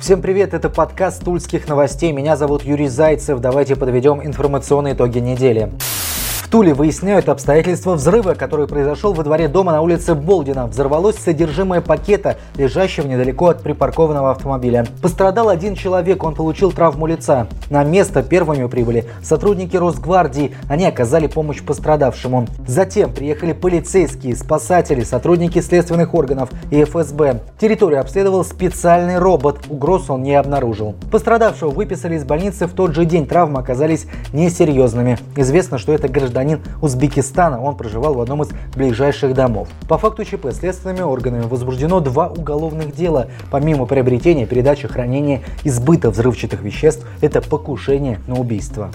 Всем привет, это подкаст Тульских новостей. Меня зовут Юрий Зайцев. Давайте подведем информационные итоги недели. В Туле выясняют обстоятельства взрыва, который произошел во дворе дома на улице Болдина. Взорвалось содержимое пакета, лежащего недалеко от припаркованного автомобиля. Пострадал один человек, он получил травму лица. На место первыми прибыли сотрудники Росгвардии. Они оказали помощь пострадавшему. Затем приехали полицейские, спасатели, сотрудники следственных органов и ФСБ. Территорию обследовал специальный робот. Угроз он не обнаружил. Пострадавшего выписали из больницы в тот же день. Травмы оказались несерьезными. Известно, что это гражданин гражданин Узбекистана. Он проживал в одном из ближайших домов. По факту ЧП следственными органами возбуждено два уголовных дела. Помимо приобретения, передачи, хранения и сбыта взрывчатых веществ, это покушение на убийство.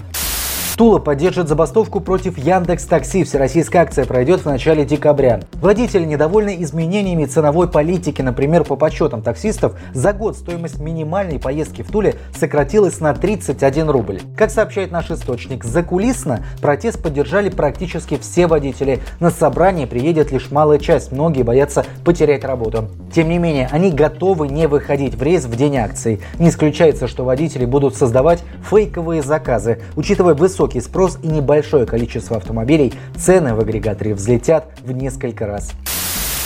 Тула поддержит забастовку против Яндекс Такси. Всероссийская акция пройдет в начале декабря. Водители недовольны изменениями ценовой политики. Например, по подсчетам таксистов, за год стоимость минимальной поездки в Туле сократилась на 31 рубль. Как сообщает наш источник, закулисно протест поддержали практически все водители. На собрание приедет лишь малая часть, многие боятся потерять работу. Тем не менее, они готовы не выходить в рейс в день акции. Не исключается, что водители будут создавать фейковые заказы. Учитывая высокий высокий спрос и небольшое количество автомобилей, цены в агрегаторе взлетят в несколько раз.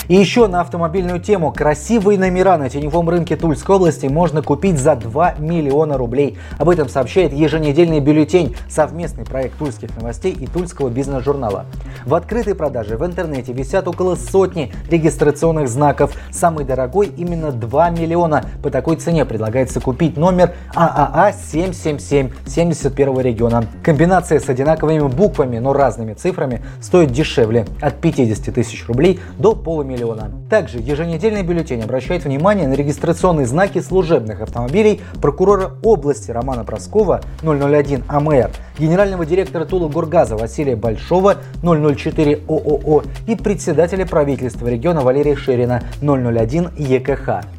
И еще на автомобильную тему. Красивые номера на теневом рынке Тульской области можно купить за 2 миллиона рублей. Об этом сообщает еженедельный бюллетень, совместный проект Тульских новостей и Тульского бизнес-журнала. В открытой продаже в интернете висят около сотни регистрационных знаков. Самый дорогой именно 2 миллиона. По такой цене предлагается купить номер ААА 777 71 региона. Комбинация с одинаковыми буквами, но разными цифрами стоит дешевле от 50 тысяч рублей до полумиллиона миллиона. Также еженедельный бюллетень обращает внимание на регистрационные знаки служебных автомобилей прокурора области Романа Проскова 001 АМР, генерального директора Тула Гургаза Василия Большого 004 ООО и председателя правительства региона Валерия Ширина 001 ЕКХ.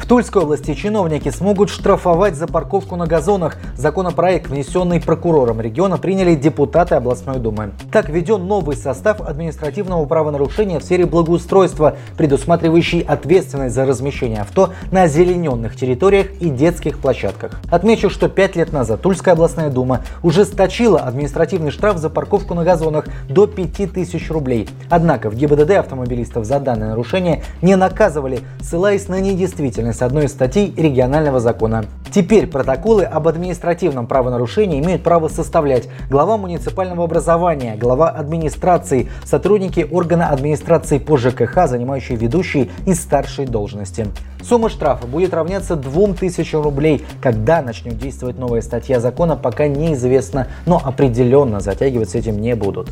В Тульской области чиновники смогут штрафовать за парковку на газонах. Законопроект, внесенный прокурором региона, приняли депутаты областной думы. Так введен новый состав административного правонарушения в сфере благоустройства, предусматривающий ответственность за размещение авто на озелененных территориях и детских площадках. Отмечу, что пять лет назад Тульская областная дума ужесточила административный штраф за парковку на газонах до 5000 рублей. Однако в ГИБДД автомобилистов за данное нарушение не наказывали, ссылаясь на недействительность деятельность одной из статей регионального закона. Теперь протоколы об административном правонарушении имеют право составлять глава муниципального образования, глава администрации, сотрудники органа администрации по ЖКХ, занимающие ведущие и старшие должности. Сумма штрафа будет равняться 2000 рублей. Когда начнет действовать новая статья закона, пока неизвестно, но определенно затягивать с этим не будут.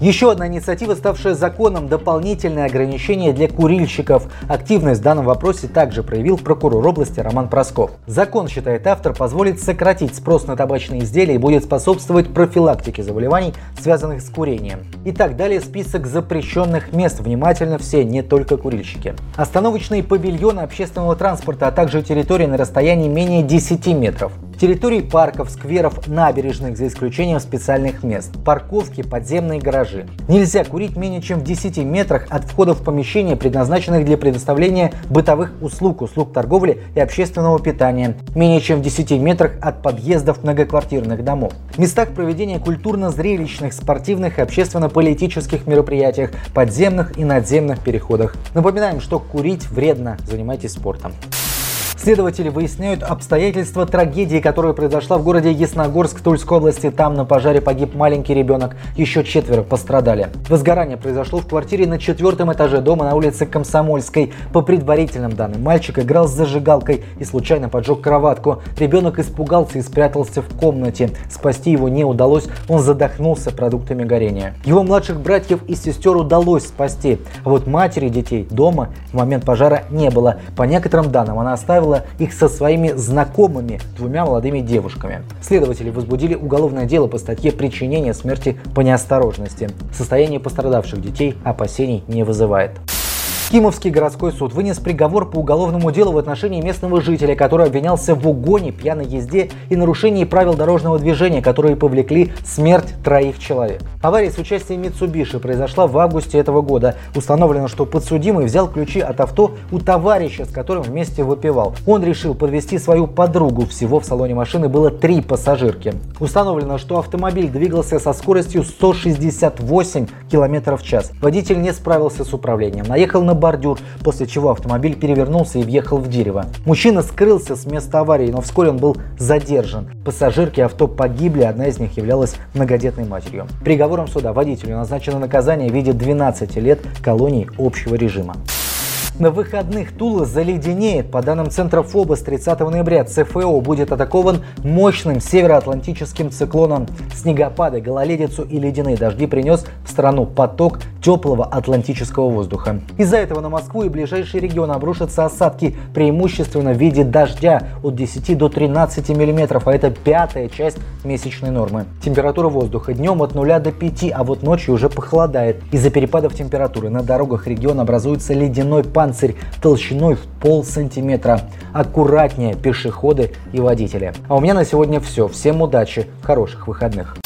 Еще одна инициатива, ставшая законом, дополнительное ограничение для курильщиков. Активность в данном вопросе также проявил прокурор области Роман Просков. Закон, считает автор, позволит сократить спрос на табачные изделия и будет способствовать профилактике заболеваний, связанных с курением. Итак, далее список запрещенных мест. Внимательно все, не только курильщики. Остановочные павильоны общественного транспорта, а также территории на расстоянии менее 10 метров территории парков, скверов, набережных, за исключением специальных мест, парковки, подземные гаражи. Нельзя курить менее чем в 10 метрах от входа в помещения, предназначенных для предоставления бытовых услуг, услуг торговли и общественного питания, менее чем в 10 метрах от подъездов многоквартирных домов. В местах проведения культурно-зрелищных, спортивных и общественно-политических мероприятиях, подземных и надземных переходах. Напоминаем, что курить вредно, занимайтесь спортом. Следователи выясняют обстоятельства трагедии, которая произошла в городе Ясногорск Тульской области. Там на пожаре погиб маленький ребенок, еще четверо пострадали. Возгорание произошло в квартире на четвертом этаже дома на улице Комсомольской. По предварительным данным, мальчик играл с зажигалкой и случайно поджег кроватку. Ребенок испугался и спрятался в комнате. Спасти его не удалось, он задохнулся продуктами горения. Его младших братьев и сестер удалось спасти, а вот матери детей дома в момент пожара не было. По некоторым данным, она оставила знакомила их со своими знакомыми, двумя молодыми девушками. Следователи возбудили уголовное дело по статье «Причинение смерти по неосторожности». Состояние пострадавших детей опасений не вызывает. Кимовский городской суд вынес приговор по уголовному делу в отношении местного жителя, который обвинялся в угоне, пьяной езде и нарушении правил дорожного движения, которые повлекли смерть троих человек. Авария с участием Mitsubishi произошла в августе этого года. Установлено, что подсудимый взял ключи от авто у товарища, с которым вместе выпивал. Он решил подвести свою подругу. Всего в салоне машины было три пассажирки. Установлено, что автомобиль двигался со скоростью 168 км в час. Водитель не справился с управлением, наехал на бордюр, после чего автомобиль перевернулся и въехал в дерево. Мужчина скрылся с места аварии, но вскоре он был задержан. Пассажирки авто погибли, одна из них являлась многодетной матерью. Приговором суда водителю назначено наказание в виде 12 лет колонии общего режима. На выходных Тула заледенеет. По данным Центра ФОБа с 30 ноября ЦФО будет атакован мощным североатлантическим циклоном. Снегопады, гололедицу и ледяные дожди принес в страну поток теплого атлантического воздуха. Из-за этого на Москву и ближайшие регионы обрушатся осадки преимущественно в виде дождя от 10 до 13 миллиметров, а это пятая часть месячной нормы. Температура воздуха днем от 0 до 5, а вот ночью уже похолодает. Из-за перепадов температуры на дорогах региона образуется ледяной пан панцирь толщиной в пол сантиметра. Аккуратнее пешеходы и водители. А у меня на сегодня все. Всем удачи, хороших выходных.